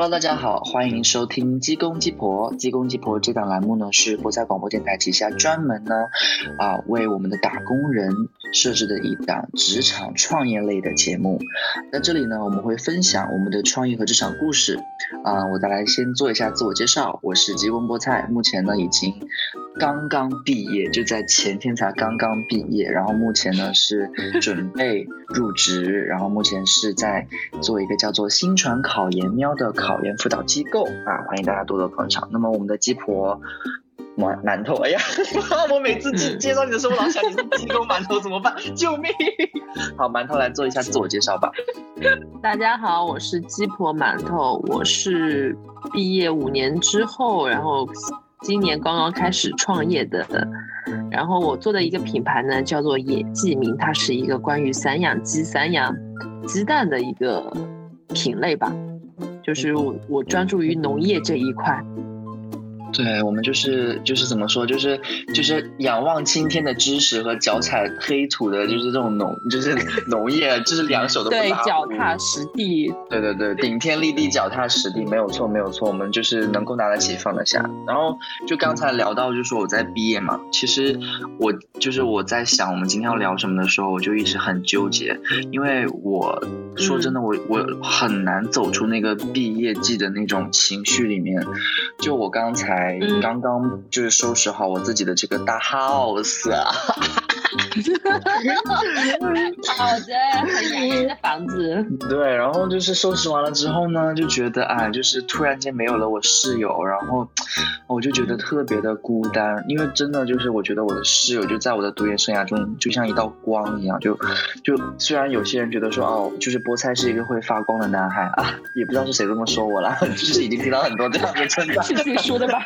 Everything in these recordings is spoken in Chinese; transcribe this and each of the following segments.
Hello，大家好，欢迎收听《鸡公鸡婆》。《鸡公鸡婆》这档栏目呢，是博彩广播电台旗下专门呢啊为我们的打工人设置的一档职场创业类的节目。在这里呢，我们会分享我们的创业和职场故事。啊，我再来先做一下自我介绍，我是鸡公菠菜，目前呢已经刚刚毕业，就在前天才刚刚毕业，然后目前呢是准备入职，然后目前是在做一个叫做新传考研喵的考考研辅导机构啊，欢迎大家多多捧场。那么我们的鸡婆馒馒头，哎呀，我每次介介绍你的时候，我老想你是鸡公馒头怎么办？救命！好，馒头来做一下自我介绍吧。大家好，我是鸡婆馒头，我是毕业五年之后，然后今年刚刚开始创业的，然后我做的一个品牌呢叫做野鸡鸣，它是一个关于散养鸡、散养鸡蛋的一个品类吧，就是我我专注于农业这一块。对我们就是就是怎么说，就是就是仰望青天的知识和脚踩黑土的，就是这种农，就是农业，就是两手都不对，拉脚踏实地。对对对，顶天立地，脚踏实地，没有错，没有错。我们就是能够拿得起，放得下。然后就刚才聊到，就说我在毕业嘛，其实我就是我在想我们今天要聊什么的时候，我就一直很纠结，因为我说真的，我我很难走出那个毕业季的那种情绪里面。就我刚才嗯刚刚就是收拾好我自己的这个大 house 啊。好的，很洋气的房子。对，然后就是收拾完了之后呢，就觉得哎，就是突然间没有了我室友，然后我就觉得特别的孤单，因为真的就是我觉得我的室友就在我的读研生涯中就像一道光一样，就就虽然有些人觉得说哦，就是菠菜是一个会发光的男孩啊，也不知道是谁这么说我了，就是已经听到很多这样的称赞，是自己说的吧？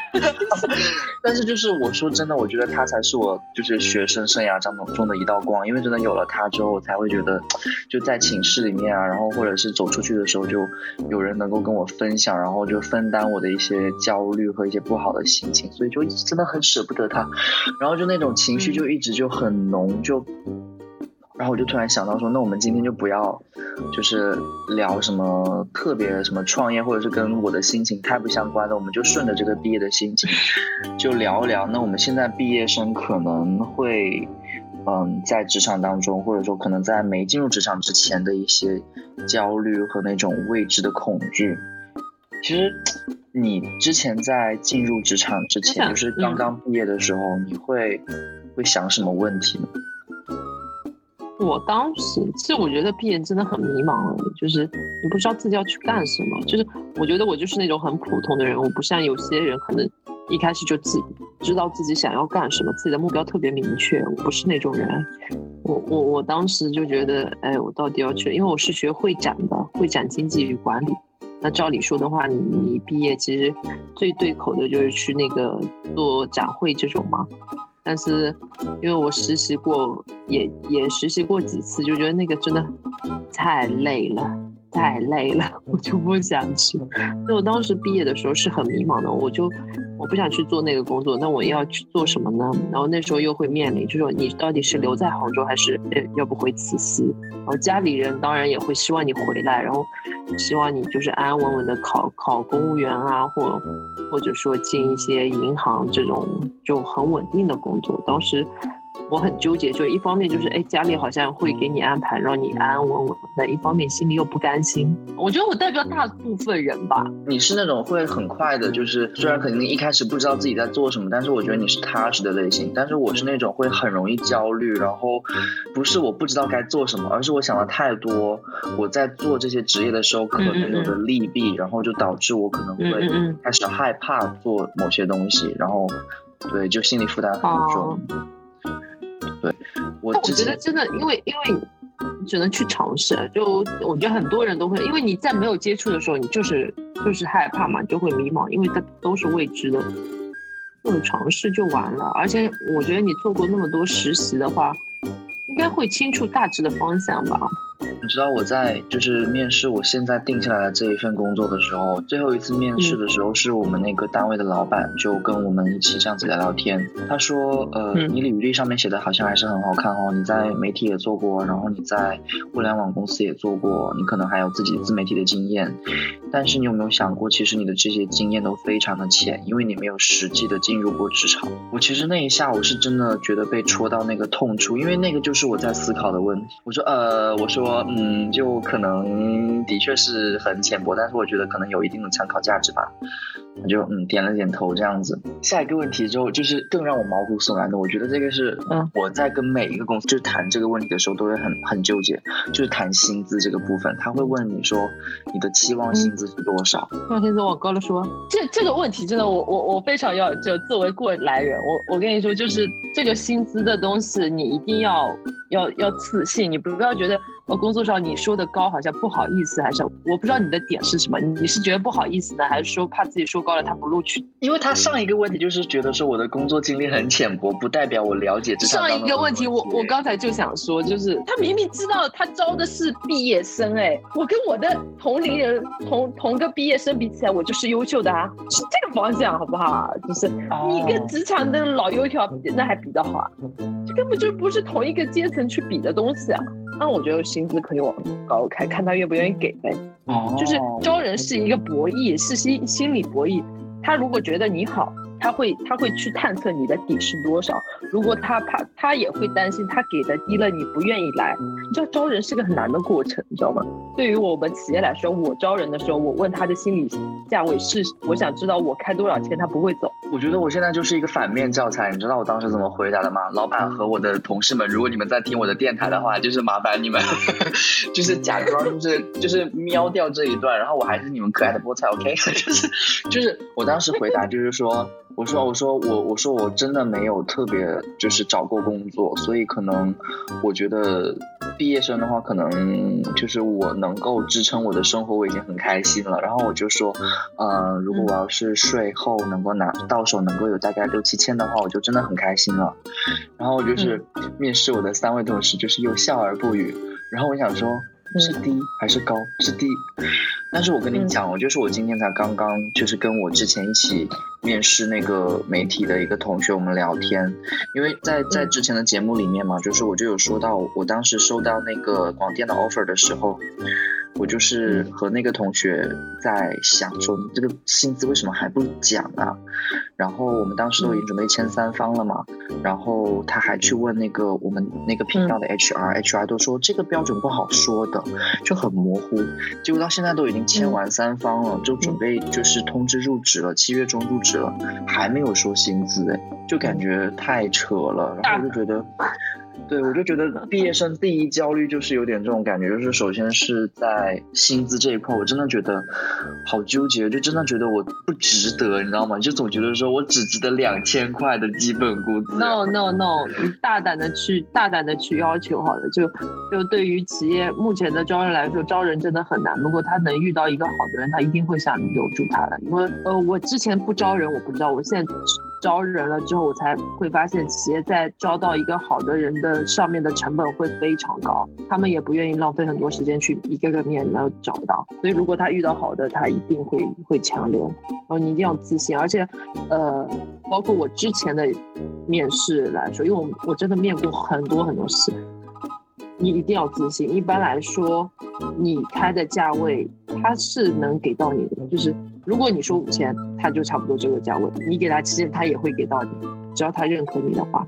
但是就是我说真的，我觉得他才是我就是学生生涯当中的一道光，因为真的有了他之后，我才会觉得就在寝室里面啊，然后或者是走出去的时候，就有人能够跟我分享，然后就分担我的一些焦虑和一些不好的心情，所以就真的很舍不得他，然后就那种情绪就一直就很浓，就。然后我就突然想到说，那我们今天就不要，就是聊什么特别什么创业，或者是跟我的心情太不相关的，我们就顺着这个毕业的心情，就聊一聊。那我们现在毕业生可能会，嗯，在职场当中，或者说可能在没进入职场之前的一些焦虑和那种未知的恐惧。其实，你之前在进入职场之前，就是刚刚毕业的时候，你会会想什么问题呢？我当时其实我觉得毕业真的很迷茫，就是你不知道自己要去干什么。就是我觉得我就是那种很普通的人，我不像有些人可能一开始就自知道自己想要干什么，自己的目标特别明确。我不是那种人，我我我当时就觉得，哎，我到底要去？因为我是学会展的，会展经济与管理。那照理说的话，你你毕业其实最对口的就是去那个做展会这种嘛。但是因为我实习过，也也实习过几次，就觉得那个真的太累了，太累了，我就不想去。所以我当时毕业的时候是很迷茫的，我就我不想去做那个工作，那我要去做什么呢？然后那时候又会面临，就说你到底是留在杭州，还是呃要不回慈溪？然后家里人当然也会希望你回来，然后希望你就是安安稳稳的考考公务员啊，或或者说进一些银行这种就很稳定的工作。当时我很纠结，就一方面就是哎家里好像会给你安排让你安安稳稳的，一方面心里又不甘心。我觉得我代表大部分人吧，你是那种会很快的，就是虽然肯定一开始不知道自己在做什么，但是我觉得你是踏实的类型。但是我是那种会很容易焦虑，然后不是我不知道该做什么，而是我想的太多。我在做这些职业的时候可能有的利弊，然后就导致我可能会嗯，开始害怕做某些东西，然后对，就心理负担很重。对我我觉得真的，因为因为你只能去尝试，就我觉得很多人都会，因为你在没有接触的时候，你就是就是害怕嘛，你就会迷茫，因为它都是未知的。各种尝试就完了，而且我觉得你做过那么多实习的话，应该会清楚大致的方向吧。你知道我在就是面试我现在定下来的这一份工作的时候，最后一次面试的时候，是我们那个单位的老板就跟我们一起这样子聊聊天。他说，呃，你履历上面写的好像还是很好看哦，你在媒体也做过，然后你在互联网公司也做过，你可能还有自己自媒体的经验。但是你有没有想过，其实你的这些经验都非常的浅，因为你没有实际的进入过职场。我其实那一下我是真的觉得被戳到那个痛处，因为那个就是我在思考的问题。我说，呃，我说，说嗯，就可能的确是很浅薄，但是我觉得可能有一定的参考价值吧。我就嗯点了点头这样子。下一个问题之后就是更让我毛骨悚然的，我觉得这个是嗯我在跟每一个公司就谈这个问题的时候都会很很纠结，就是谈薪资这个部分，他会问你说你的期望薪资是多少？期望薪资往高了说，这这个问题真的我我我非常要就作为过来人，我我跟你说就是这个薪资的东西你一定要要要自信，你不要觉得。我工作上你说的高好像不好意思，还是我不知道你的点是什么？你是觉得不好意思呢，还是说怕自己说高了他不录取？因为他上一个问题就是觉得说我的工作经历很浅薄，不代表我了解这上一个问题，我我刚才就想说，就是他明明知道他招的是毕业生，哎，我跟我的同龄人同同个毕业生比起来，我就是优秀的啊，是这个方向好不好？就是你跟职场的老油条比，那还比得好啊？这根本就不是同一个阶层去比的东西啊。那我觉得薪资可以往高开，看他愿不愿意给呗。哦，就是招人是一个博弈，是心心理博弈。他如果觉得你好。他会他会去探测你的底是多少，如果他怕他也会担心他给的低了你不愿意来，你知道招人是个很难的过程，你知道吗？对于我们企业来说，我招人的时候，我问他的心理价位是，我想知道我开多少钱他不会走。我觉得我现在就是一个反面教材，你知道我当时怎么回答的吗？老板和我的同事们，如果你们在听我的电台的话，就是麻烦你们，就是假装就是就是瞄掉这一段，然后我还是你们可爱的菠菜，OK？就是就是我当时回答就是说。我说，我说，我我说，我真的没有特别就是找过工作，所以可能我觉得毕业生的话，可能就是我能够支撑我的生活，我已经很开心了。然后我就说，嗯，如果我要是税后能够拿到手能够有大概六七千的话，我就真的很开心了。然后就是面试我的三位同事就是又笑而不语。然后我想说。是低还是高？是低，但是我跟你讲，我就是我今天才刚刚就是跟我之前一起面试那个媒体的一个同学，我们聊天，因为在在之前的节目里面嘛，就是我就有说到，我当时收到那个广电的 offer 的时候。我就是和那个同学在想说，你这个薪资为什么还不讲啊？然后我们当时都已经准备签三方了嘛，然后他还去问那个我们那个频道的 HR，HR 都说这个标准不好说的，就很模糊。结果到现在都已经签完三方了，就准备就是通知入职了，七月中入职了，还没有说薪资哎，就感觉太扯了，然后我就觉得。对，我就觉得毕业生第一焦虑就是有点这种感觉，就是首先是在薪资这一块，我真的觉得好纠结，就真的觉得我不值得，你知道吗？就总觉得说我只值得两千块的基本工资。No No No，你大胆的去大胆的去要求好了，就就对于企业目前的招人来说，招人真的很难。如果他能遇到一个好的人，他一定会想留住他的。因为呃，我之前不招人，我不知道，我现在。招人了之后，我才会发现企业在招到一个好的人的上面的成本会非常高，他们也不愿意浪费很多时间去一个个面然后找到。所以如果他遇到好的，他一定会会强留。然后你一定要自信，而且，呃，包括我之前的面试来说，因为我我真的面过很多很多次，你一定要自信。一般来说，你开的价位他是能给到你的，就是。如果你说五千，他就差不多这个价位。你给他七千，他也会给到你，只要他认可你的话。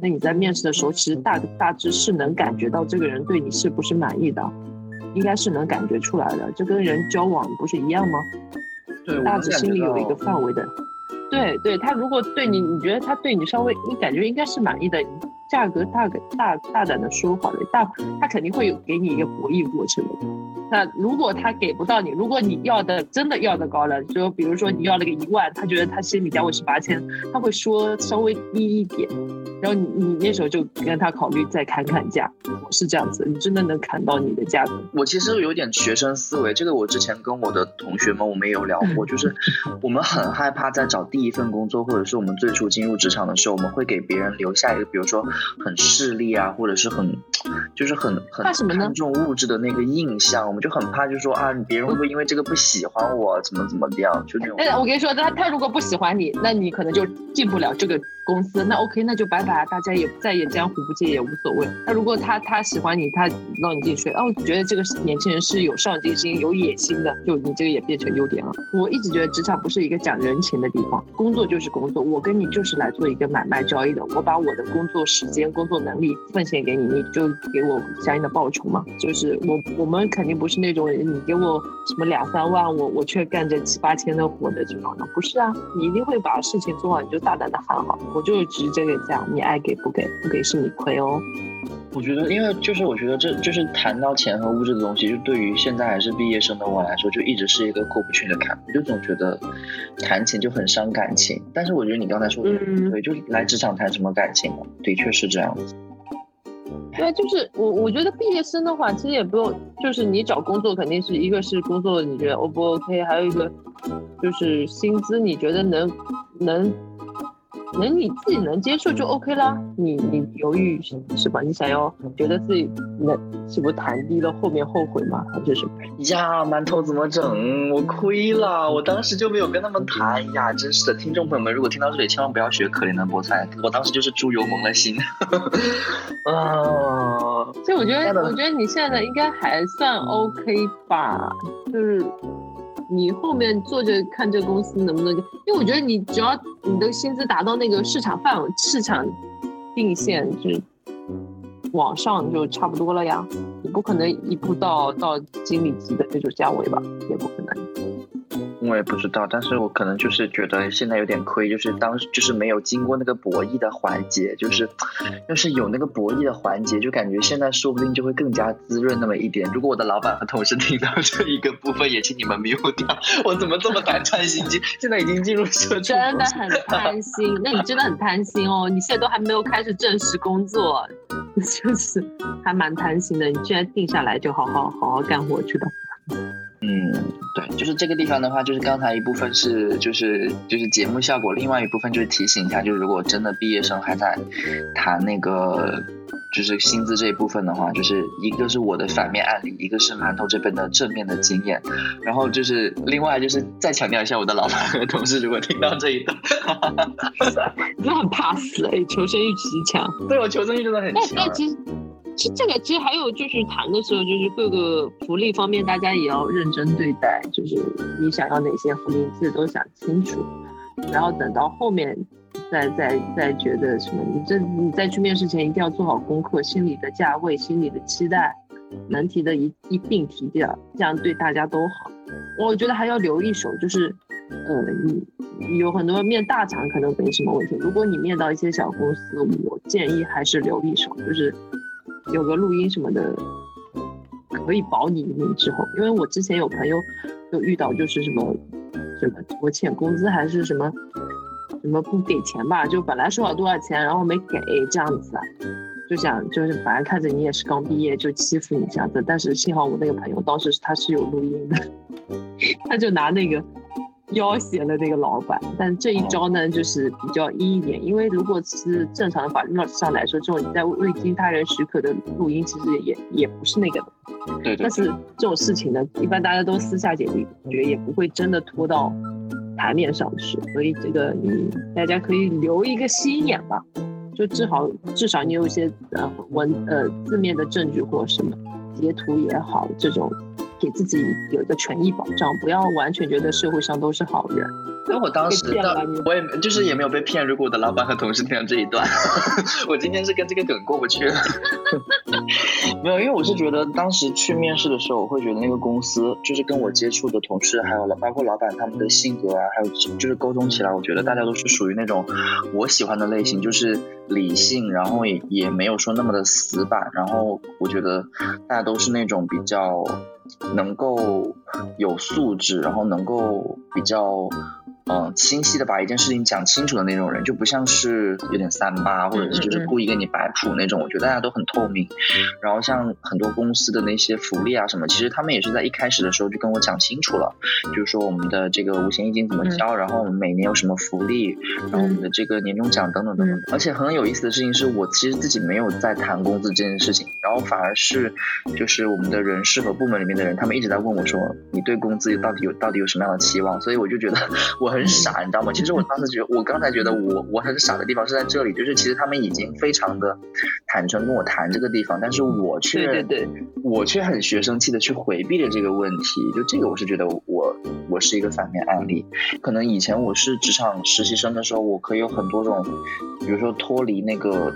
那你在面试的时候，其实大大致是能感觉到这个人对你是不是满意的，应该是能感觉出来的。这跟人交往不是一样吗？对，大致心里有一个范围的。对对，他如果对你，你觉得他对你稍微，你感觉应该是满意的，价格大个大大胆的说好了，大他肯定会有给你一个博弈过程的。那如果他给不到你，如果你要的真的要的高了，就比如说你要了个一万，他觉得他心里价位是八千，他会说稍微低一点，然后你你那时候就跟他考虑再砍砍价，是这样子，你真的能砍到你的价格。我其实有点学生思维，这个我之前跟我的同学们我们也有聊过，就是我们很害怕在找第一份工作，或者是我们最初进入职场的时候，我们会给别人留下一个，比如说很势利啊，或者是很就是很很看重物质的那个印象，我们就很怕，就是说啊，别人会不会因为这个不喜欢我，怎么怎么样，就那种。哎，我跟你说，他他如果不喜欢你，那你可能就进不了这个公司，那 OK，那就拜拜，大家也再也江湖不见也无所谓。那如果他他喜欢你，他让你进去，哦，觉得这个年轻人是有上进心、有野心的，就你这个也变成优点了。我一直觉得职场不是一个讲人情的地方，工作就是工作，我跟你就是来做一个买卖交易的，我把我的工作时间、工作能力奉献给你，你就给我相应的报酬嘛。就是我我们肯定不是那种你给我什么两三万，我我却干着七八千的活的这种的，不是啊，你一定会把事情做好，你就大胆的喊好，我就值这个价，你爱给不给，不给是你亏哦。我觉得，因为就是我觉得这就是谈到钱和物质的东西，就对于现在还是毕业生的我来说，就一直是一个过不去的坎。我就总觉得谈钱就很伤感情。但是我觉得你刚才说的对，就是来职场谈什么感情嘛，的确是这样子。对，就是我我觉得毕业生的话，其实也不用，就是你找工作肯定是一个是工作你觉得 O 不 OK，还有一个就是薪资你觉得能能。能你自己能接受就 OK 啦，你你犹豫是吧？你想要觉得自己能是不是谈低了后面后悔吗？还是什么？呀，馒头怎么整？我亏了，我当时就没有跟他们谈呀！真是的，听众朋友们，如果听到这里，千万不要学可怜的菠菜，我当时就是猪油蒙了心。啊，所以我觉得，我觉得你现在应该还算 OK 吧，就是。你后面做着看这个公司能不能，因为我觉得你只要你的薪资达到那个市场范围、市场定线，就是往上就差不多了呀。你不可能一步到到经理级的这种价位吧，也不可能。我也不知道，但是我可能就是觉得现在有点亏，就是当时就是没有经过那个博弈的环节，就是要是有那个博弈的环节，就感觉现在说不定就会更加滋润那么一点。如果我的老板和同事听到这一个部分，也请你们 mute 掉。我怎么这么胆战心惊？现在已经进入社畜，真的很贪心。那你真的很贪心哦，你现在都还没有开始正式工作，就是还蛮贪心的。你居然定下来就好好好好干活去吧。嗯，对，就是这个地方的话，就是刚才一部分是就是就是节目效果，另外一部分就是提醒一下，就是如果真的毕业生还在谈那个就是薪资这一部分的话，就是一个是我的反面案例，一个是馒头这边的正面的经验，然后就是另外就是再强调一下，我的老板和同事如果听到这一段，你很怕死哎，求生欲极强，对我求生欲真的很强。其实其实这个其实还有就是谈的时候，就是各个福利方面，大家也要认真对待。就是你想要哪些福利，自己都想清楚。然后等到后面，再再再觉得什么，你这你再去面试前一定要做好功课，心里的价位、心里的期待，能提的一一并提掉，这样对大家都好。我觉得还要留一手，就是，呃，你有很多面大厂可能没什么问题，如果你面到一些小公司，我建议还是留一手，就是。有个录音什么的，可以保你一命之后。因为我之前有朋友就遇到，就是什么什么拖欠工资还是什么什么不给钱吧，就本来说好多少钱，然后没给这样子，就想就是反正看着你也是刚毕业，就欺负你这样子。但是幸好我那个朋友当时他是有录音的，他就拿那个。要挟了那个老板，但这一招呢，就是比较阴一点，因为如果是正常的法律上来说，这种在未经他人许可的录音，其实也也不是那个。对。但是这种事情呢，一般大家都私下解决，也不会真的拖到台面上去，所以这个你大家可以留一个心眼吧，就至少至少你有一些呃文呃字面的证据或什么截图也好，这种。给自己有一个权益保障，不要完全觉得社会上都是好人。那我当时，我也就是也没有被骗。如果我的老板和同事听到这一段，我今天是跟这个梗过不去了。没有，因为我是觉得当时去面试的时候，我会觉得那个公司就是跟我接触的同事，还有老包括老板他们的性格啊，还有就是沟通起来，我觉得大家都是属于那种我喜欢的类型，就是理性，然后也也没有说那么的死板，然后我觉得大家都是那种比较。能够有素质，然后能够比较。嗯，清晰的把一件事情讲清楚的那种人，就不像是有点三八，或者是就是故意给你摆谱那种。我觉得大家都很透明。然后像很多公司的那些福利啊什么，其实他们也是在一开始的时候就跟我讲清楚了，就是说我们的这个五险一金怎么交，然后我们每年有什么福利，然后我们的这个年终奖等等等等。而且很有意思的事情是我其实自己没有在谈工资这件事情，然后反而是就是我们的人事和部门里面的人，他们一直在问我说，你对工资到底有到底有什么样的期望？所以我就觉得 我。很傻，你知道吗？其实我当时觉得，我刚才觉得我我很傻的地方是在这里，就是其实他们已经非常的坦诚跟我谈这个地方，但是我却对对对，我却很学生气的去回避了这个问题。就这个，我是觉得我我是一个反面案例。可能以前我是职场实习生的时候，我可以有很多种，比如说脱离那个。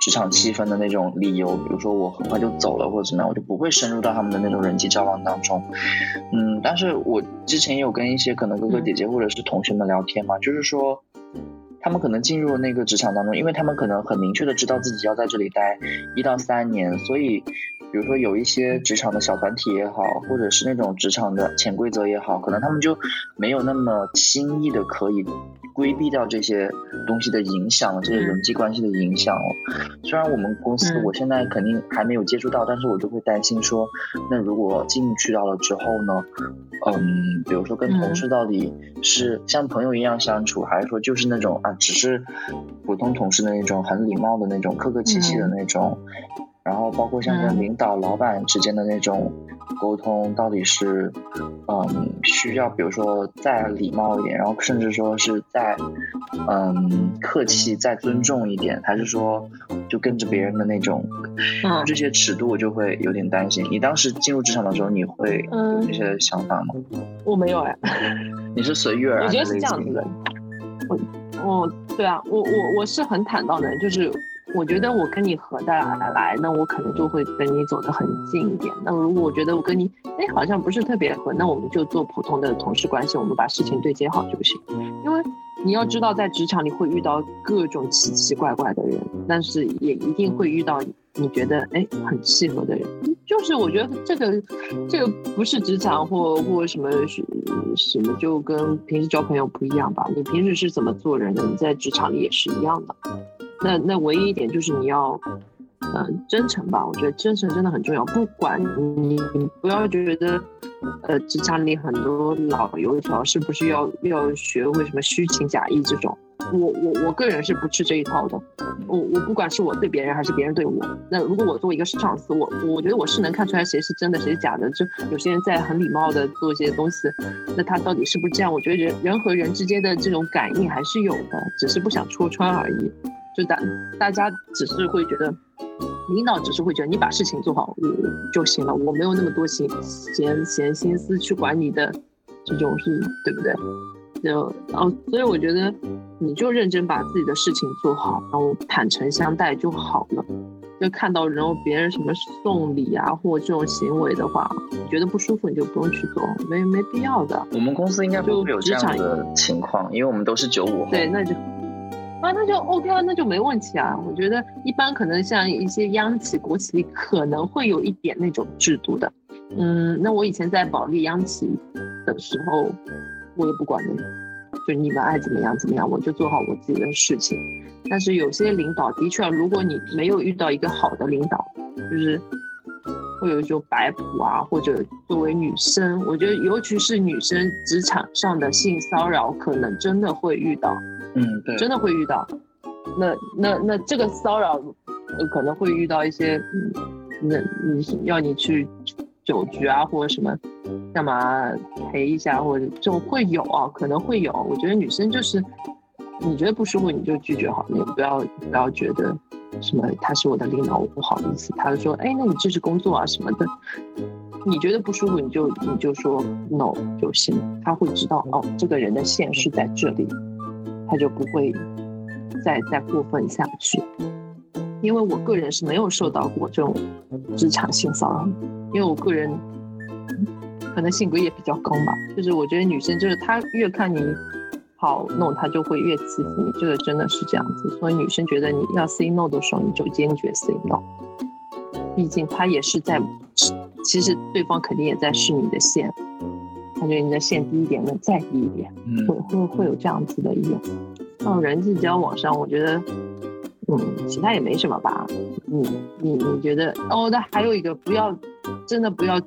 职场气氛的那种理由，比如说我很快就走了或者怎么样，我就不会深入到他们的那种人际交往当中。嗯，但是我之前也有跟一些可能哥哥姐姐或者是同学们聊天嘛，就是说他们可能进入那个职场当中，因为他们可能很明确的知道自己要在这里待一到三年，所以比如说有一些职场的小团体也好，或者是那种职场的潜规则也好，可能他们就没有那么轻易的可以。规避掉这些东西的影响，这些人际关系的影响。虽然我们公司我现在肯定还没有接触到，但是我就会担心说，那如果进去到了之后呢？嗯，比如说跟同事到底是像朋友一样相处，还是说就是那种啊，只是普通同事的那种很礼貌的那种客客气气的那种。然后包括像跟领导、老板之间的那种沟通，到底是，嗯，需要比如说再礼貌一点，然后甚至说是再，嗯，客气、再尊重一点，还是说就跟着别人的那种，这些尺度我就会有点担心。你当时进入职场的时候，你会有这些想法吗？我没有哎，你是随遇而安？我觉得是这样子的。我，我，对啊，我我我是很坦荡的，就是。我觉得我跟你合得来，那我可能就会跟你走得很近一点。那如果我觉得我跟你，哎，好像不是特别合，那我们就做普通的同事关系，我们把事情对接好就行。因为你要知道，在职场里会遇到各种奇奇怪怪的人，但是也一定会遇到你觉得哎很契合的人。就是我觉得这个这个不是职场或或什么什么，就跟平时交朋友不一样吧？你平时是怎么做人的，你在职场里也是一样的。那那唯一一点就是你要，嗯，真诚吧。我觉得真诚真的很重要。不管你不要觉得，呃，职场里很多老油条是不是要要学会什么虚情假意这种？我我我个人是不吃这一套的。我我不管是我对别人还是别人对我，那如果我作为一个上司，我我觉得我是能看出来谁是真的谁是假的。就有些人在很礼貌的做一些东西，那他到底是不是这样？我觉得人人和人之间的这种感应还是有的，只是不想戳穿而已。就大大家只是会觉得，领导只是会觉得你把事情做好就行了，我没有那么多闲闲闲心思去管你的这种事，对不对？就哦，所以我觉得你就认真把自己的事情做好，然后坦诚相待就好了。就看到然后别人什么送礼啊或这种行为的话，觉得不舒服你就不用去做，没没必要的。我们公司应该不会有这样的情况，因为我们都是九五后。对，那就。啊，那就 OK 啊，那就没问题啊。我觉得一般可能像一些央企、国企可能会有一点那种制度的。嗯，那我以前在保利央企的时候，我也不管的，就你们爱怎么样怎么样，我就做好我自己的事情。但是有些领导的确，如果你没有遇到一个好的领导，就是会有一种摆谱啊，或者作为女生，我觉得尤其是女生职场上的性骚扰，可能真的会遇到。嗯，对，真的会遇到，那那那这个骚扰，可能会遇到一些，嗯，那你要你去酒局啊，或者什么，干嘛陪一下，或者就会有啊，可能会有。我觉得女生就是，你觉得不舒服你就拒绝好了，你不要不要觉得什么他是我的领导，我不好意思。他就说，哎，那你这是工作啊什么的，你觉得不舒服你就你就说 no 就行，他会知道哦，这个人的线是在这里。他就不会再再过分下去，因为我个人是没有受到过这种职场性骚扰，因为我个人可能性格也比较刚吧，就是我觉得女生就是她越看你好弄，他就会越欺负你，这个真的是这样子。所以女生觉得你要 say no 的时候，你就坚决 say no，毕竟他也是在其实对方肯定也在试你的线，他觉得你的线低一点，能再低一点，会会会有这样子的一种。到人际交往上，我觉得，嗯，其他也没什么吧。你你你觉得？哦，那还有一个，不要真的不要，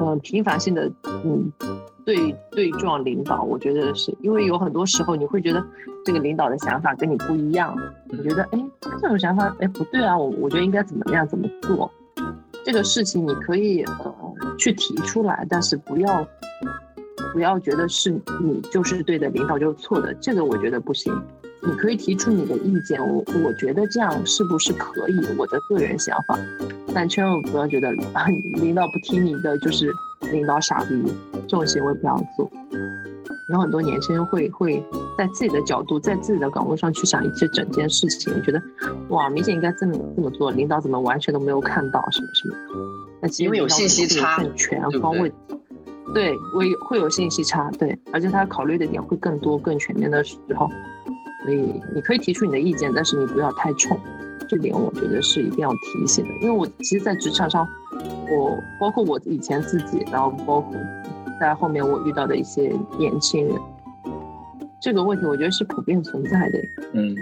嗯，频繁性的嗯对对撞领导，我觉得是因为有很多时候你会觉得这个领导的想法跟你不一样，你觉得哎他这种想法哎不对啊，我我觉得应该怎么样怎么做，这个事情你可以呃去提出来，但是不要。不要觉得是你就是对的，领导就是错的，这个我觉得不行。你可以提出你的意见，我我觉得这样是不是可以？我的个人想法，但千万不要觉得啊领导不听你的就是领导傻逼，这种行为不要做。有很多年轻人会会在自己的角度，在自己的岗位上去想一些整件事情，觉得哇，明显应该这么这么做，领导怎么完全都没有看到什么什么？那因为有信息差，更全方位。对，会会有信息差，对，而且他考虑的点会更多、更全面的时候，所以你可以提出你的意见，但是你不要太冲，这点我觉得是一定要提醒的。因为我其实，在职场上，我包括我以前自己，然后包括在后面我遇到的一些年轻人，这个问题我觉得是普遍存在的。嗯，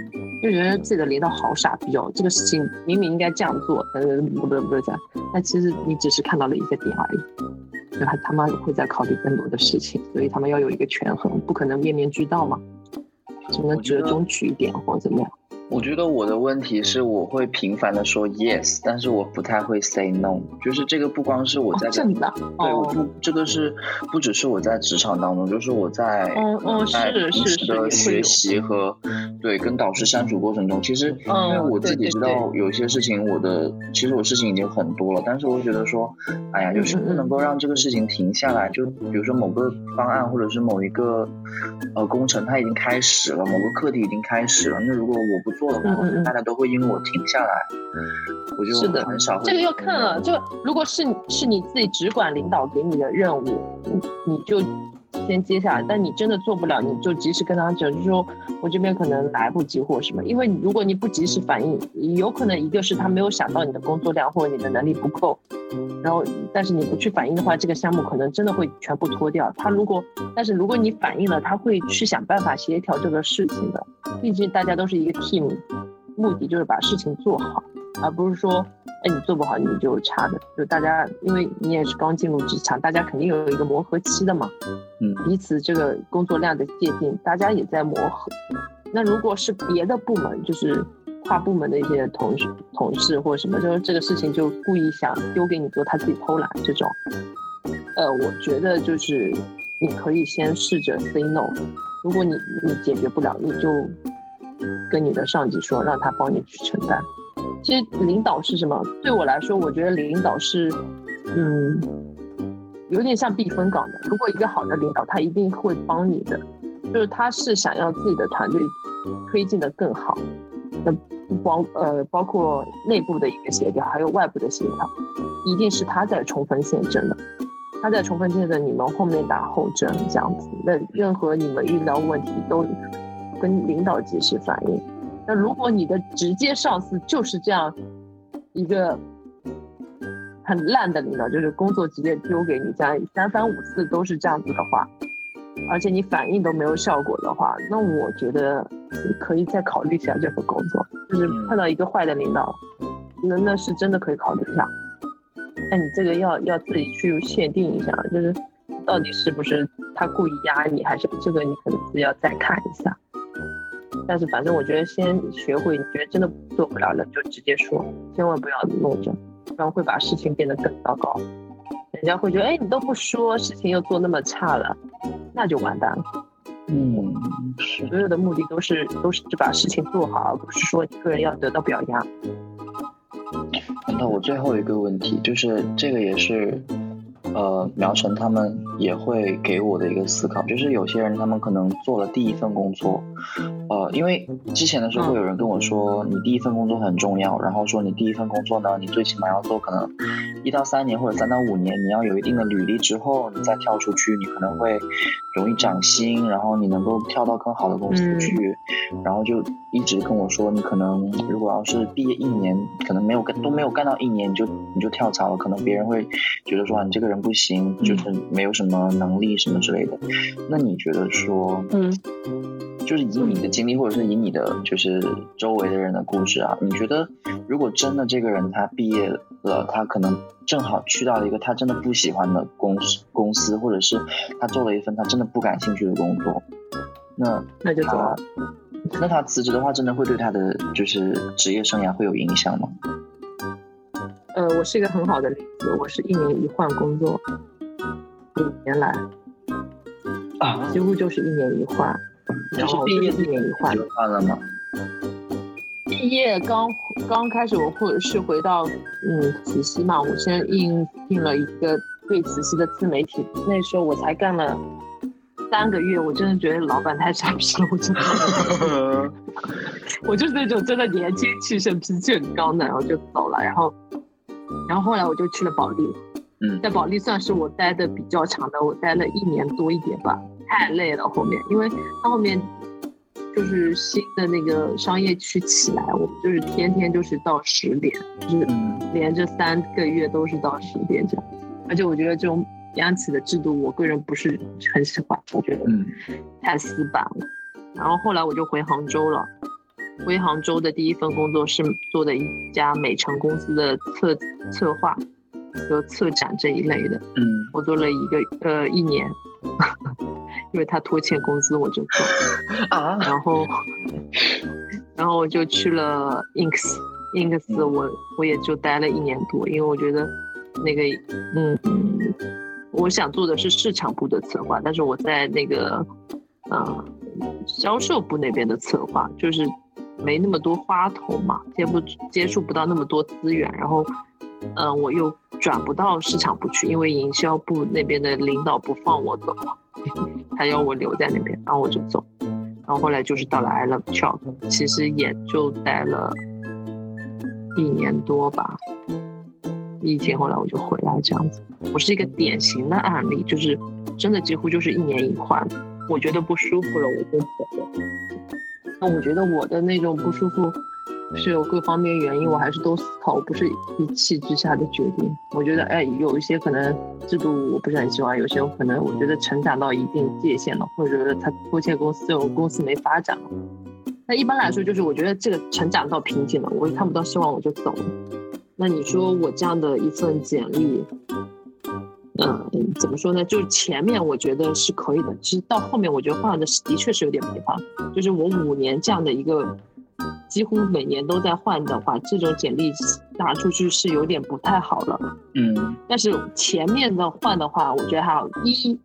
就觉得自己的领导好傻逼哦，这个事情明明应该这样做，呃，不不不是这样，但其实你只是看到了一个点而已。他他们会在考虑更多的事情，所以他们要有一个权衡，不可能面面俱到嘛，只能折中取一点或怎么样。我觉得我的问题是，我会频繁的说 yes，但是我不太会 say no。就是这个不光是我在真的，对，我不这个是不只是我在职场当中，就是我在是是是的学习和对跟导师相处过程中，其实因为我自己知道有些事情，我的其实我事情已经很多了，但是我会觉得说，哎呀，就是不能够让这个事情停下来。就比如说某个方案或者是某一个呃工程，它已经开始了，某个课题已经开始了，那如果我不做的话，我觉得大家都会因为我停下来，我就很少。这个要看了，就如果是是你自己只管领导给你的任务，你你就先接下来。但你真的做不了，你就及时跟他讲，就说我这边可能来不及或什么。因为如果你不及时反应，有可能一个是他没有想到你的工作量或者你的能力不够，然后但是你不去反应的话，这个项目可能真的会全部拖掉。他如果但是如果你反应了，他会去想办法协调这个事情的。毕竟大家都是一个 team，目的就是把事情做好，而不是说，哎，你做不好你就差的。就大家，因为你也是刚进入职场，大家肯定有一个磨合期的嘛，嗯，彼此这个工作量的界定，大家也在磨合。那如果是别的部门，就是跨部门的一些同事、同事或者什么，就是这个事情就故意想丢给你做，他自己偷懒这种，呃，我觉得就是你可以先试着 say no。如果你你解决不了，你就跟你的上级说，让他帮你去承担。其实领导是什么？对我来说，我觉得领导是，嗯，有点像避风港的。如果一个好的领导，他一定会帮你的，就是他是想要自己的团队推进的更好。那包呃包括内部的一个协调，还有外部的协调，一定是他在冲锋陷阵的。他在冲锋陷阵你们后面打后阵这样子，那任何你们遇到问题都跟领导及时反映。那如果你的直接上司就是这样一个很烂的领导，就是工作直接丢给你，这样三番五次都是这样子的话，而且你反应都没有效果的话，那我觉得你可以再考虑一下这份工作。就是碰到一个坏的领导，那那是真的可以考虑一下。那你这个要要自己去限定一下，就是到底是不是他故意压你，还是这个你可能是要再看一下。但是反正我觉得先学会，你觉得真的做不了了就直接说，千万不要弄着，不然会把事情变得更糟糕。人家会觉得，哎，你都不说，事情又做那么差了，那就完蛋了。嗯，所有的目的都是都是把事情做好，而不是说你个人要得到表扬。那我最后一个问题就是，这个也是，呃，苗晨他们也会给我的一个思考，就是有些人他们可能做了第一份工作，呃，因为之前的时候会有人跟我说，你第一份工作很重要，然后说你第一份工作呢，你最起码要做可能一到三年或者三到五年，你要有一定的履历之后，你再跳出去，你可能会容易涨薪，然后你能够跳到更好的公司去，然后就一直跟我说，你可能如果要是毕业一年，可能没有干都没有干到一年，你就你就跳槽了，可能别人会觉得说你这个人不行，就是没有什么能力什么之类的。那你觉得说，嗯，就是以你的经历，或者是以你的就是周围的人的故事啊，你觉得如果真的这个人他毕业了，他可能正好去到了一个他真的不喜欢的公司公司，或者是他做了一份他真的不感兴趣的工作，那那就走了。那他辞职的话，真的会对他的就是职业生涯会有影响吗？呃，我是一个很好的例子，我是一年一换工作，五年来啊，几乎就是一年一换，然后毕业一年一换就换了吗？毕业刚刚开始，我或者是回到嗯慈溪嘛，我先应聘了一个对慈溪的自媒体，那时候我才干了。三个月，我真的觉得老板太傻逼了，我真的，我就是那种真的年轻气盛、脾气很高的，然后就走了。然后，然后后来我就去了保利，嗯，在保利算是我待的比较长的，我待了一年多一点吧，太累了后面，因为他后面就是新的那个商业区起来，我们就是天天就是到十点，就是连着三个月都是到十点这样，而且我觉得这种。央企的制度，我个人不是很喜欢，我觉得太死板了。然后后来我就回杭州了，回杭州的第一份工作是做的一家美城公司的策策划，就策展这一类的。嗯，我做了一个呃一年，因为他拖欠工资我就做啊。然后，然后我就去了 Inks，Inks 我我也就待了一年多，因为我觉得那个嗯。我想做的是市场部的策划，但是我在那个，呃，销售部那边的策划，就是没那么多花头嘛，接不接触不到那么多资源，然后，嗯，我又转不到市场部去，因为营销部那边的领导不放我走，他要我留在那边，然后我就走，然后后来就是到了 I Love Chalk，其实也就待了一年多吧。疫情后来我就回来这样子，我是一个典型的案例，就是真的几乎就是一年一换，我觉得不舒服了我就走了。那我觉得我的那种不舒服是有各方面原因，我还是都思考，不是一气之下的决定。我觉得哎，有一些可能制度我不是很喜欢，有些可能我觉得成长到一定界限了，或者他拖欠公司，我公司没发展了。那一般来说就是我觉得这个成长到瓶颈了，我也看不到希望，我就走了。那你说我这样的一份简历，嗯，怎么说呢？就是前面我觉得是可以的，其实到后面我觉得换的是的确是有点没法。就是我五年这样的一个，几乎每年都在换的话，这种简历打出去是有点不太好了。嗯，但是前面的换的话，我觉得还有一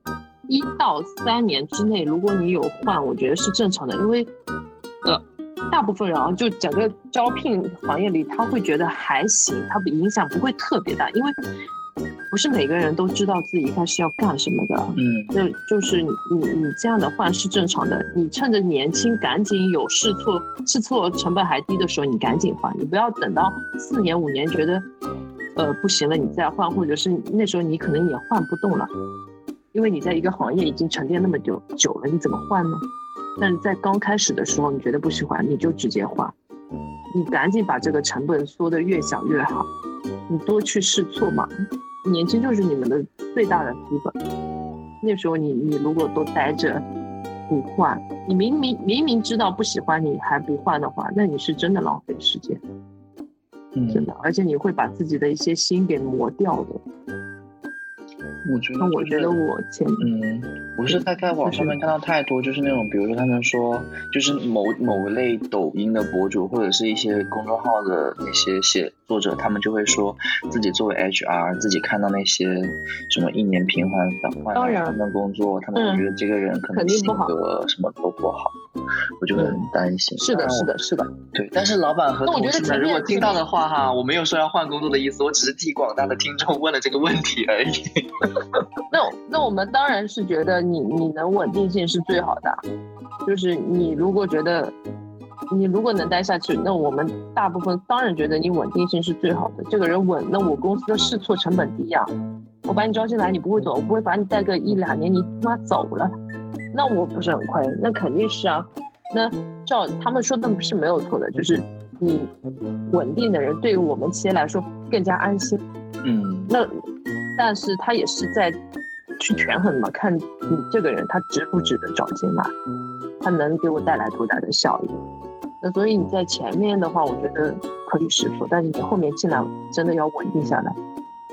一到三年之内，如果你有换，我觉得是正常的，因为，呃。大部分人啊，就整个招聘行业里，他会觉得还行，他不影响不会特别大，因为不是每个人都知道自己一开始要干什么的。嗯，就就是你你你这样的换是正常的，你趁着年轻赶紧有试错，试错成本还低的时候，你赶紧换，你不要等到四年五年觉得呃不行了你再换，或者是那时候你可能也换不动了，因为你在一个行业已经沉淀那么久久了，你怎么换呢？但是在刚开始的时候，你觉得不喜欢，你就直接换，你赶紧把这个成本缩得越小越好，你多去试错嘛。年轻就是你们的最大的资本。那时候你你如果都待着不换，你明明明明知道不喜欢你还不换的话，那你是真的浪费时间，真的，而且你会把自己的一些心给磨掉的。我觉得，那我觉得我前嗯，我是在在网上面看到太多，就是那种，比如说他们说，就是某某类抖音的博主或者是一些公众号的那些写作者，他们就会说自己作为 HR，自己看到那些什么一年频繁换换的工作，他们觉得这个人可能性格什么都不好，我就会很担心。是的，是的，是的，对。但是老板和同事们如果听到的话哈，我没有说要换工作的意思，我只是替广大的听众问了这个问题而已。那那我们当然是觉得你你能稳定性是最好的，就是你如果觉得你如果能待下去，那我们大部分当然觉得你稳定性是最好的。这个人稳，那我公司的试错成本低呀，我把你招进来，你不会走，我不会把你带个一两年，你他妈走了，那我不是很亏？那肯定是啊。那照他们说的是没有错的，就是你稳定的人对于我们企业来说更加安心。嗯，那但是他也是在去权衡嘛，看你这个人他值不值得找进来，他能给我带来多大的效益。那所以你在前面的话，我觉得可以试错，但是你后面进来真的要稳定下来。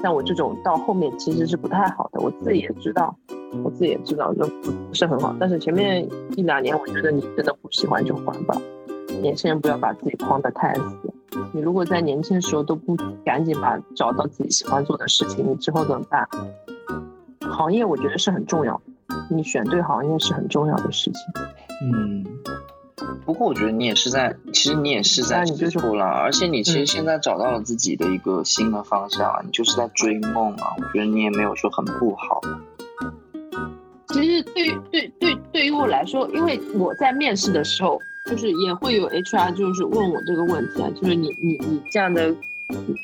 像我这种到后面其实是不太好的，我自己也知道，我自己也知道就不是很好。但是前面一两年，我觉得你真的不喜欢就还吧。年轻人不要把自己框得太死。你如果在年轻的时候都不赶紧把找到自己喜欢做的事情，你之后怎么办？行业我觉得是很重要，你选对行业是很重要的事情。嗯。不过我觉得你也是在，其实你也是在试错了，而且你其实现在找到了自己的一个新的方向，你就是在追梦啊。我觉得你也没有说很不好。其实对于对对对于我来说，因为我在面试的时候，就是也会有 HR 就是问我这个问题啊，就是你你你这样的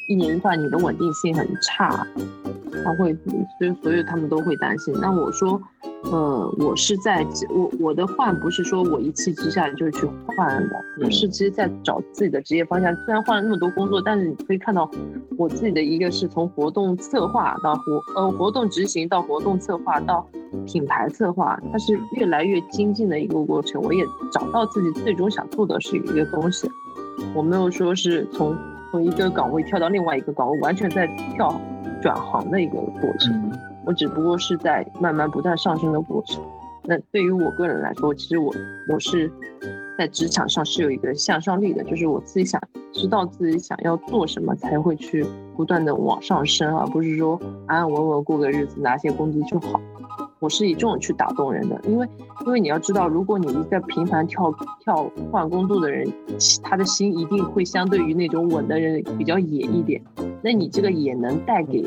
一年一换，你的稳定性很差，他会所以所以他们都会担心。那我说。呃，我是在我我的换不是说我一气之下就去换的，我是其实在找自己的职业方向。虽然换了那么多工作，但是你可以看到我自己的一个是从活动策划到活呃活动执行到活动策划到品牌策划，它是越来越精进的一个过程。我也找到自己最终想做的是一个东西，我没有说是从从一个岗位跳到另外一个岗位，完全在跳转行的一个过程。我只不过是在慢慢不断上升的过程。那对于我个人来说，其实我我是在职场上是有一个向上力的，就是我自己想知道自己想要做什么，才会去不断的往上升，而不是说安安稳稳过个日子拿些工资就好。我是以这种去打动人的，因为因为你要知道，如果你一个频繁跳跳换工作的人，他的心一定会相对于那种稳的人比较野一点。那你这个野能带给。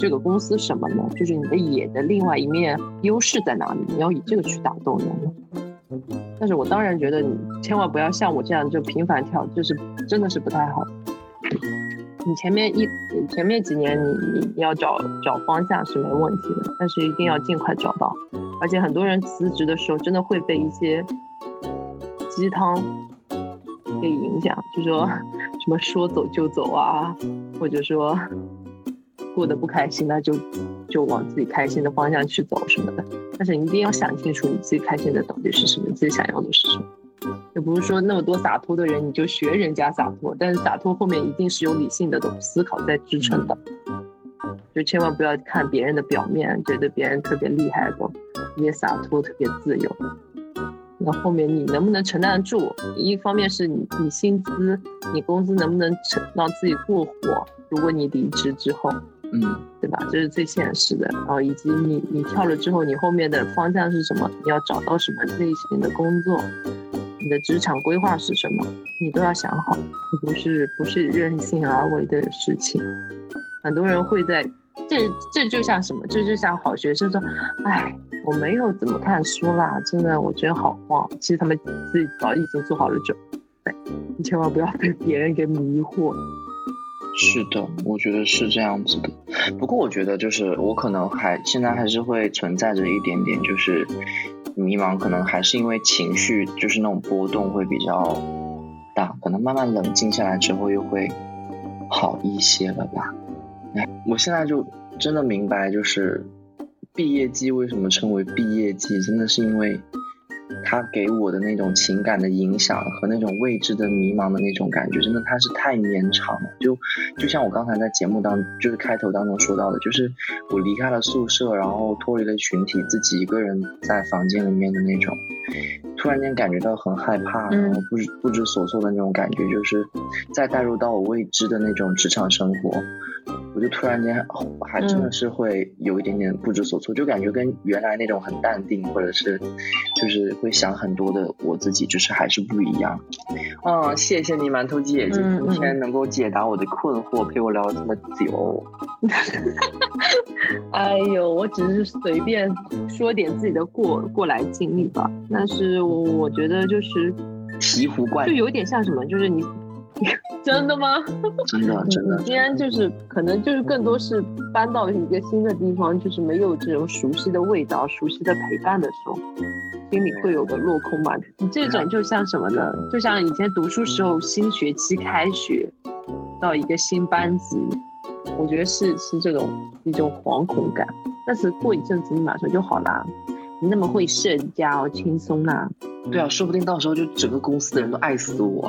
这个公司什么呢？就是你的野的另外一面优势在哪里？你要以这个去打动人。但是我当然觉得你千万不要像我这样就频繁跳，就是真的是不太好。你前面一前面几年你你要找找方向是没问题的，但是一定要尽快找到。而且很多人辞职的时候真的会被一些鸡汤给影响，就说什么说走就走啊，或者说。过得不开心，那就就往自己开心的方向去走什么的。但是你一定要想清楚，你自己开心的到底是什么，自己想要的是什么。也不是说那么多洒脱的人，你就学人家洒脱。但是洒脱后面一定是有理性的思考在支撑的。就千万不要看别人的表面，觉得别人特别厉害的，特别洒脱，特别自由。那后面你能不能承担得住？一方面是你你薪资，你工资能不能承让自己过活？如果你离职之后。嗯，对吧？这是最现实的。然后以及你你跳了之后，你后面的方向是什么？你要找到什么类型的工作？你的职场规划是什么？你都要想好，不是不是任性而为的事情。很多人会在这这就像什么？这就像好学生说，哎，我没有怎么看书啦，真的我觉得好慌。其实他们自己早已经做好了准备，你千万不要被别人给迷惑。是的，我觉得是这样子的。不过我觉得就是我可能还现在还是会存在着一点点就是迷茫，可能还是因为情绪就是那种波动会比较大，可能慢慢冷静下来之后又会好一些了吧。哎，我现在就真的明白，就是毕业季为什么称为毕业季，真的是因为。他给我的那种情感的影响和那种未知的迷茫的那种感觉，真的他是太绵长了。就就像我刚才在节目当就是开头当中说到的，就是我离开了宿舍，然后脱离了群体，自己一个人在房间里面的那种，突然间感觉到很害怕，然后不知不知所措的那种感觉，就是再带入到我未知的那种职场生活。我就突然间还真的是会有一点点不知所措，就感觉跟原来那种很淡定或者是就是会想很多的我自己，就是还是不一样。嗯，谢谢你馒头姐姐今天能够解答我的困惑，陪我聊了这么久。哎呦，我只是随便说点自己的过过来经历吧，但是我我觉得就是醍醐灌，就有点像什么，就是你。真的吗？真的 真的。今天就是可能就是更多是搬到一个新的地方，就是没有这种熟悉的味道、熟悉的陪伴的时候，心里会有个落空嘛。你这种就像什么呢？就像以前读书时候新学期开学到一个新班级，我觉得是是这种一种惶恐感。但是过一阵子你马上就好啦。你那么会社交，轻松呐？对啊，说不定到时候就整个公司的人都爱死我，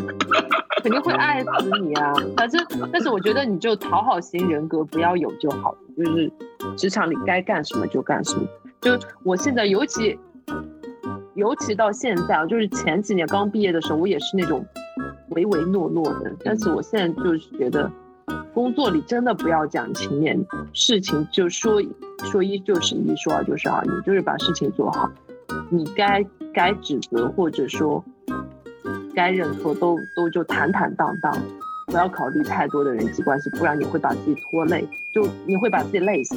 肯定会爱死你啊！反正，但是我觉得你就讨好型人格不要有就好了，就是职场里该干什么就干什么。就我现在，尤其尤其到现在啊，就是前几年刚毕业的时候，我也是那种唯唯诺诺的，但是我现在就是觉得。工作里真的不要讲情面，事情就说说一就是一，说二就是二，你就是把事情做好。你该该指责或者说该认错，都都就坦坦荡荡，不要考虑太多的人际关系，不然你会把自己拖累，就你会把自己累死。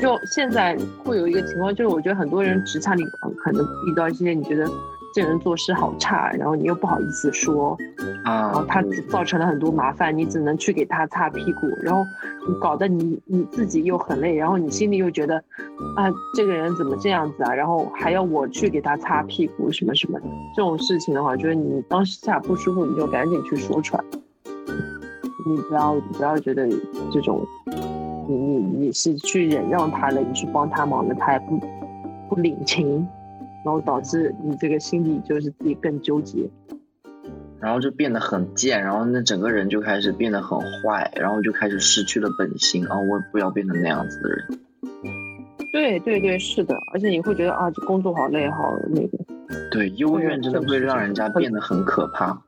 就现在会有一个情况，就是我觉得很多人职场里可能遇到一些你觉得。这人做事好差，然后你又不好意思说，啊，然后他造成了很多麻烦，你只能去给他擦屁股，然后你搞得你你自己又很累，然后你心里又觉得，啊，这个人怎么这样子啊？然后还要我去给他擦屁股什么什么的，这种事情的话，就是你当下不舒服，你就赶紧去说出来，你不要不要觉得这种，你你你是去忍让他了，你去帮他忙了，他也不不领情。然后导致你这个心里就是自己更纠结，然后就变得很贱，然后那整个人就开始变得很坏，然后就开始失去了本心啊！我不要变成那样子的人。对对对，是的，而且你会觉得啊，这工作好累，好那个。对，幽怨真的会让人家变得很可怕。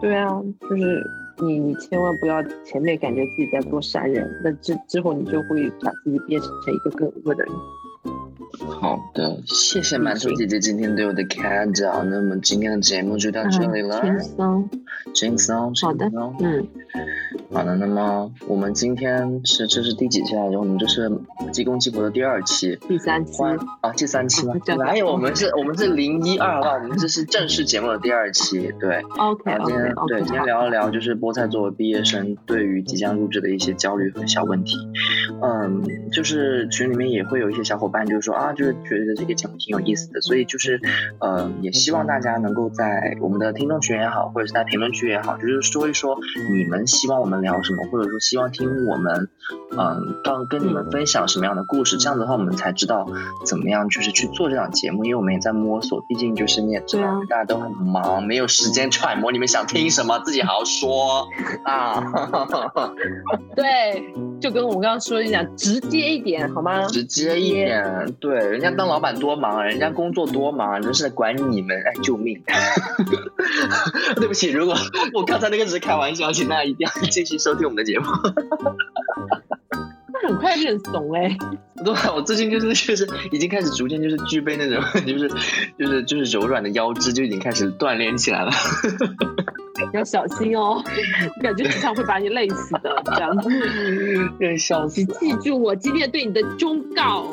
对啊，就是你你千万不要前面感觉自己在做善人，那之之后你就会把自己变成一个更恶的人。好的，谢谢馒头姐姐今天对我的开导。那么今天的节目就到这里了。轻松，轻松，好的，嗯。好的，那么我们今天是这是第几期来着？我们这是济公济婆的第二期，第三期啊，第三期吗？哪有？我们是我们是零一二吧？我们这是 正式节目的第二期，对。OK。今天对，今天聊一聊就是菠菜作为毕业生对于即将入职的一些焦虑和小问题。嗯，就是群里面也会有一些小伙伴就是说啊，就是觉得这个节目挺有意思的，所以就是呃，也希望大家能够在我们的听众群也好，或者是在评论区也好，就是说一说你们希望我们。聊什么，或者说希望听我们，嗯，刚跟你们分享什么样的故事？这样的话，我们才知道怎么样，就是去做这档节目。因为我们也在摸索，毕竟就是你也知道，大家都很忙，没有时间揣摩你们想听什么，自己好好说啊。对，就跟我们刚刚说直接一点好吗？直接一点，对，人家当老板多忙，人家工作多忙，真是管你们，哎，救命！对不起，如果我刚才那个只是开玩笑，请大家一定要 继续。收听我们的节目，很快认怂哎！对，我最近就是就是已经开始逐渐就是具备那种就是就是就是柔软的腰肢，就已经开始锻炼起来了。要小心哦，感觉经常会把你累死的这样子。对小心，记住我今天对你的忠告。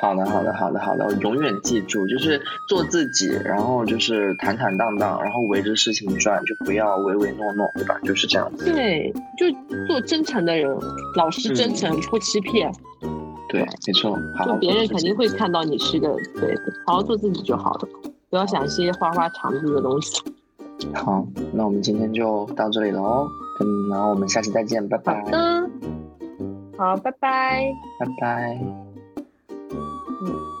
好的，好的，好的，好的，我永远记住，就是做自己，然后就是坦坦荡荡，然后围着事情转，就不要唯唯诺诺，对吧？就是这样子。对，就做真诚的人，老实真诚，不欺骗。对，没错。就别人肯定会看到你是个对，好好做自己就好了，不要想一些花花肠子的东西。好，那我们今天就到这里了哦，嗯，然后我们下期再见，拜拜。好的，好，拜拜，拜拜。嗯。